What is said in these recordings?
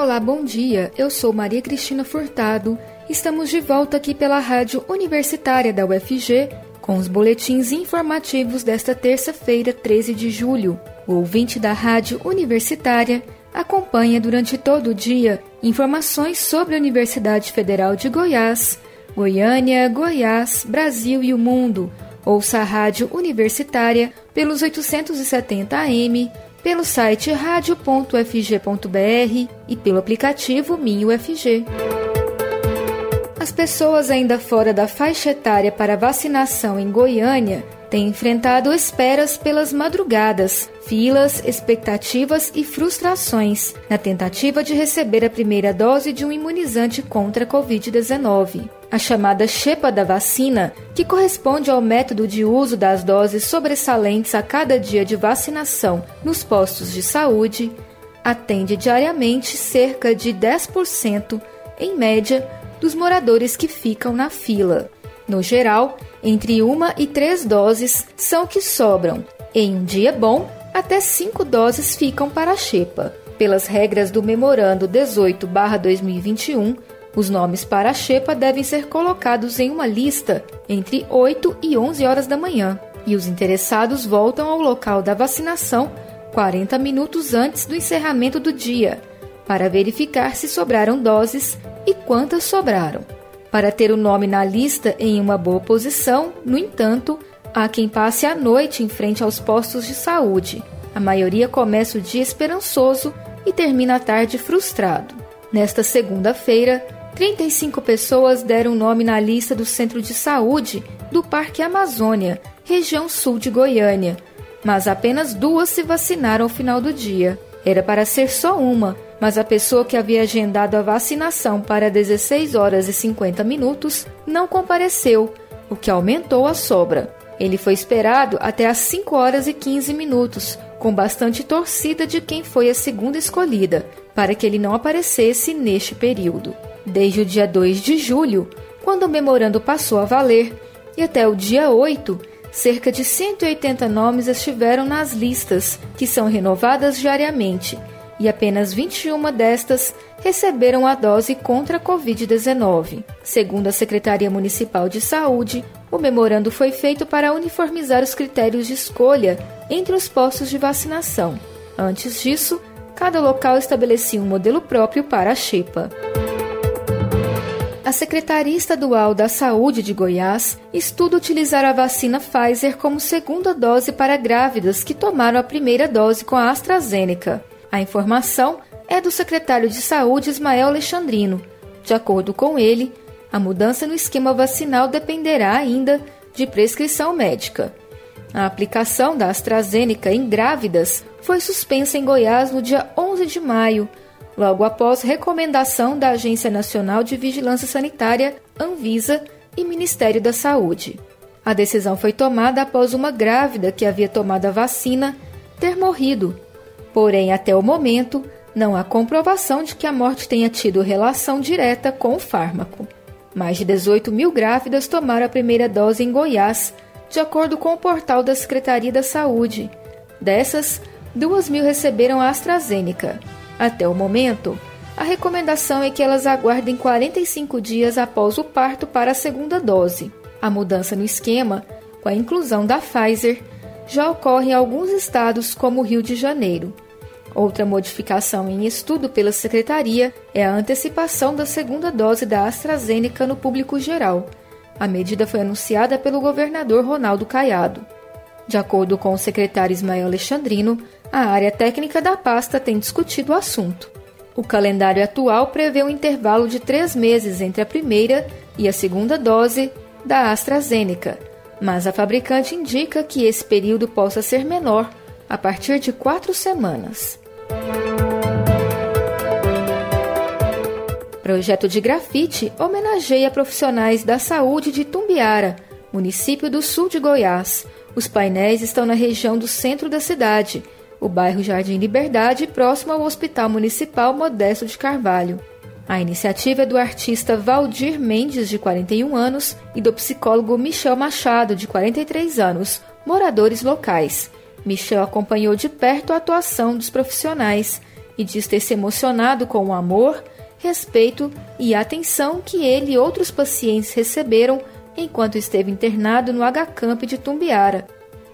Olá, bom dia. Eu sou Maria Cristina Furtado. Estamos de volta aqui pela Rádio Universitária da UFG com os boletins informativos desta terça-feira, 13 de julho. O ouvinte da Rádio Universitária acompanha durante todo o dia informações sobre a Universidade Federal de Goiás, Goiânia, Goiás, Brasil e o mundo. Ouça a Rádio Universitária pelos 870 AM pelo site radio.fg.br e pelo aplicativo Minho FG. As pessoas ainda fora da faixa etária para vacinação em Goiânia têm enfrentado esperas pelas madrugadas, filas, expectativas e frustrações na tentativa de receber a primeira dose de um imunizante contra a Covid-19. A chamada chepa da vacina, que corresponde ao método de uso das doses sobressalentes a cada dia de vacinação nos postos de saúde, atende diariamente cerca de 10%, em média, dos moradores que ficam na fila. No geral, entre uma e três doses são que sobram. Em um dia bom, até cinco doses ficam para a xepa. Pelas regras do Memorando 18-2021, os nomes para a xepa devem ser colocados em uma lista entre 8 e 11 horas da manhã, e os interessados voltam ao local da vacinação 40 minutos antes do encerramento do dia, para verificar se sobraram doses e quantas sobraram. Para ter o nome na lista em uma boa posição, no entanto, há quem passe a noite em frente aos postos de saúde. A maioria começa o dia esperançoso e termina a tarde frustrado. Nesta segunda-feira, 35 pessoas deram nome na lista do Centro de Saúde do Parque Amazônia, região sul de Goiânia, mas apenas duas se vacinaram ao final do dia. Era para ser só uma, mas a pessoa que havia agendado a vacinação para 16 horas e 50 minutos não compareceu, o que aumentou a sobra. Ele foi esperado até às 5 horas e 15 minutos, com bastante torcida de quem foi a segunda escolhida, para que ele não aparecesse neste período. Desde o dia 2 de julho, quando o memorando passou a valer, e até o dia 8, cerca de 180 nomes estiveram nas listas, que são renovadas diariamente e apenas 21 destas receberam a dose contra a Covid-19. Segundo a Secretaria Municipal de Saúde, o memorando foi feito para uniformizar os critérios de escolha entre os postos de vacinação. Antes disso, cada local estabelecia um modelo próprio para a xepa. A Secretaria Estadual da Saúde de Goiás estuda utilizar a vacina Pfizer como segunda dose para grávidas que tomaram a primeira dose com a AstraZeneca. A informação é do secretário de Saúde Ismael Alexandrino. De acordo com ele, a mudança no esquema vacinal dependerá ainda de prescrição médica. A aplicação da AstraZeneca em grávidas foi suspensa em Goiás no dia 11 de maio, logo após recomendação da Agência Nacional de Vigilância Sanitária, Anvisa e Ministério da Saúde. A decisão foi tomada após uma grávida que havia tomado a vacina ter morrido Porém, até o momento, não há comprovação de que a morte tenha tido relação direta com o fármaco. Mais de 18 mil grávidas tomaram a primeira dose em Goiás, de acordo com o portal da Secretaria da Saúde. Dessas, 2 mil receberam a AstraZeneca. Até o momento, a recomendação é que elas aguardem 45 dias após o parto para a segunda dose. A mudança no esquema, com a inclusão da Pfizer, já ocorre em alguns estados, como o Rio de Janeiro. Outra modificação em estudo pela Secretaria é a antecipação da segunda dose da AstraZeneca no público geral. A medida foi anunciada pelo governador Ronaldo Caiado. De acordo com o secretário Ismael Alexandrino, a área técnica da pasta tem discutido o assunto. O calendário atual prevê um intervalo de três meses entre a primeira e a segunda dose da AstraZeneca, mas a fabricante indica que esse período possa ser menor, a partir de quatro semanas. Projeto de grafite homenageia profissionais da saúde de Tumbiara, município do sul de Goiás. Os painéis estão na região do centro da cidade, o bairro Jardim Liberdade, próximo ao Hospital Municipal Modesto de Carvalho. A iniciativa é do artista Valdir Mendes, de 41 anos, e do psicólogo Michel Machado, de 43 anos, moradores locais. Michel acompanhou de perto a atuação dos profissionais, e diz ter se emocionado com o amor, respeito e atenção que ele e outros pacientes receberam enquanto esteve internado no H-Camp de Tumbiara.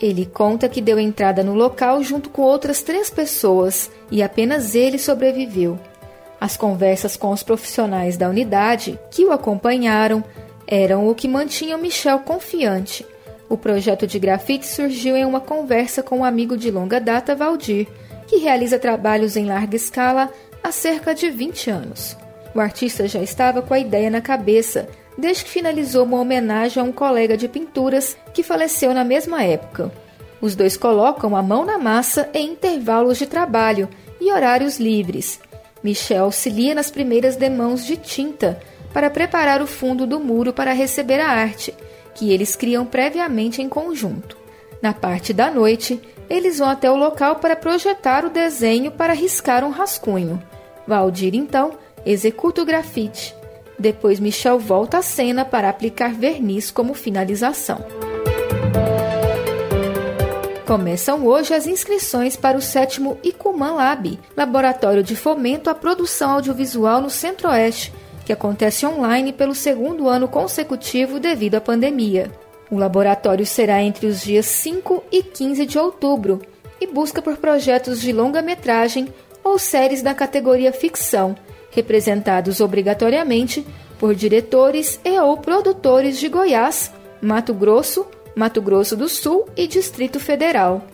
Ele conta que deu entrada no local junto com outras três pessoas e apenas ele sobreviveu. As conversas com os profissionais da unidade que o acompanharam eram o que mantinham Michel confiante. O projeto de grafite surgiu em uma conversa com um amigo de longa data, Valdir, que realiza trabalhos em larga escala há cerca de 20 anos. O artista já estava com a ideia na cabeça desde que finalizou uma homenagem a um colega de pinturas que faleceu na mesma época. Os dois colocam a mão na massa em intervalos de trabalho e horários livres. Michel auxilia nas primeiras demãos de tinta para preparar o fundo do muro para receber a arte, que eles criam previamente em conjunto. Na parte da noite, eles vão até o local para projetar o desenho para riscar um rascunho. Valdir, então, executa o grafite. Depois, Michel volta à cena para aplicar verniz como finalização. Começam hoje as inscrições para o sétimo Icuman Lab, Laboratório de Fomento à Produção Audiovisual no Centro-Oeste, que acontece online pelo segundo ano consecutivo devido à pandemia. O laboratório será entre os dias 5 e 15 de outubro e busca por projetos de longa-metragem ou séries da categoria ficção, representados obrigatoriamente por diretores e ou produtores de Goiás, Mato Grosso, Mato Grosso do Sul e Distrito Federal.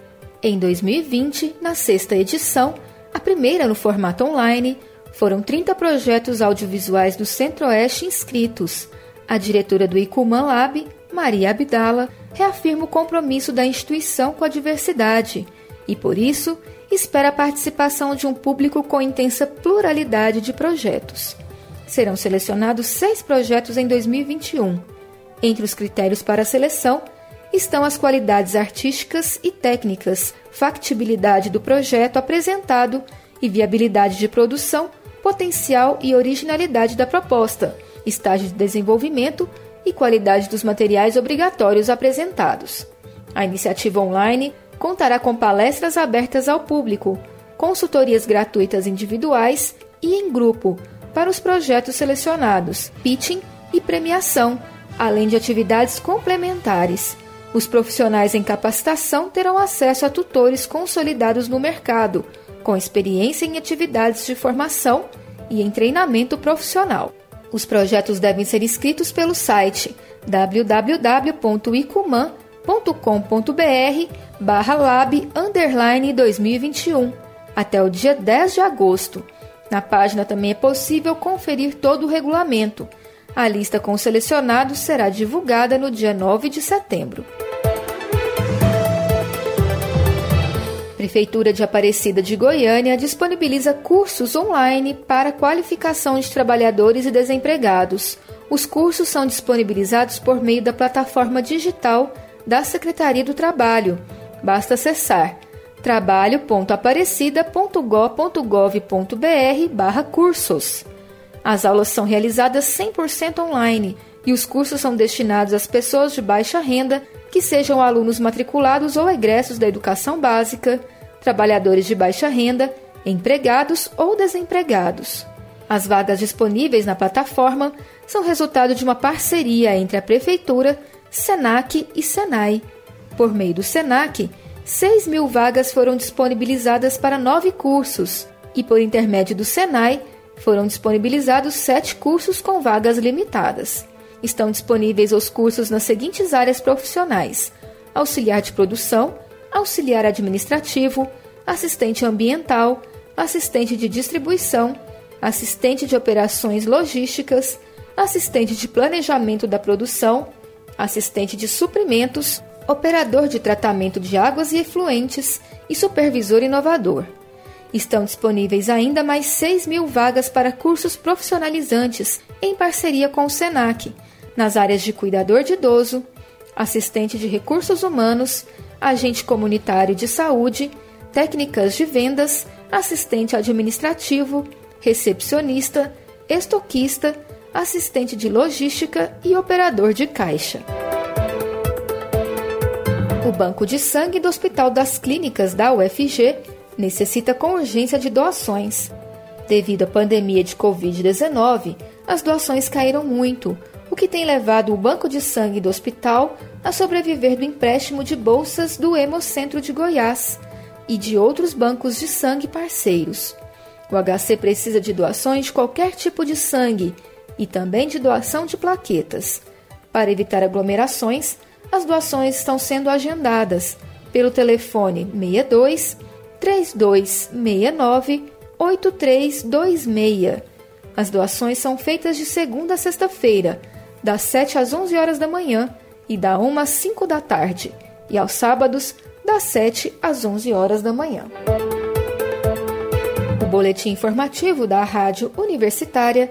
Em 2020, na sexta edição, a primeira no formato online, foram 30 projetos audiovisuais do Centro-Oeste inscritos. A diretora do Icuman Lab, Maria Abdala, reafirma o compromisso da instituição com a diversidade e, por isso, espera a participação de um público com intensa pluralidade de projetos. Serão selecionados seis projetos em 2021. Entre os critérios para a seleção estão as qualidades artísticas e técnicas, factibilidade do projeto apresentado e viabilidade de produção, potencial e originalidade da proposta, estágio de desenvolvimento e qualidade dos materiais obrigatórios apresentados. A iniciativa online contará com palestras abertas ao público, consultorias gratuitas individuais e em grupo para os projetos selecionados, pitching e premiação, além de atividades complementares. Os profissionais em capacitação terão acesso a tutores consolidados no mercado, com experiência em atividades de formação e em treinamento profissional. Os projetos devem ser inscritos pelo site www.icuman.com.br barra lab underline 2021 até o dia 10 de agosto. Na página também é possível conferir todo o regulamento. A lista com os selecionados será divulgada no dia 9 de setembro. Prefeitura de Aparecida de Goiânia disponibiliza cursos online para qualificação de trabalhadores e desempregados. Os cursos são disponibilizados por meio da plataforma digital da Secretaria do Trabalho. Basta acessar trabalho.aparecida.gov.br/cursos. As aulas são realizadas 100% online e os cursos são destinados às pessoas de baixa renda que sejam alunos matriculados ou egressos da educação básica, trabalhadores de baixa renda, empregados ou desempregados. As vagas disponíveis na plataforma são resultado de uma parceria entre a Prefeitura, SENAC e SENAI. Por meio do SENAC, 6 mil vagas foram disponibilizadas para nove cursos e, por intermédio do SENAI, foram disponibilizados sete cursos com vagas limitadas. Estão disponíveis os cursos nas seguintes áreas profissionais: auxiliar de produção, auxiliar administrativo, assistente ambiental, assistente de distribuição, assistente de operações logísticas, assistente de planejamento da produção, assistente de suprimentos, operador de tratamento de águas e efluentes e supervisor inovador. Estão disponíveis ainda mais 6 mil vagas para cursos profissionalizantes em parceria com o SENAC, nas áreas de cuidador de idoso, assistente de recursos humanos, agente comunitário de saúde, técnicas de vendas, assistente administrativo, recepcionista, estoquista, assistente de logística e operador de caixa. O Banco de Sangue do Hospital das Clínicas da UFG necessita com urgência de doações. Devido à pandemia de Covid-19, as doações caíram muito, o que tem levado o Banco de Sangue do hospital a sobreviver do empréstimo de bolsas do Hemocentro de Goiás e de outros bancos de sangue parceiros. O HC precisa de doações de qualquer tipo de sangue e também de doação de plaquetas. Para evitar aglomerações, as doações estão sendo agendadas pelo telefone 62 3269 8326. As doações são feitas de segunda a sexta-feira, das 7 às 11 horas da manhã e da 1 às 5 da tarde, e aos sábados, das 7 às 11 horas da manhã. O boletim informativo da Rádio Universitária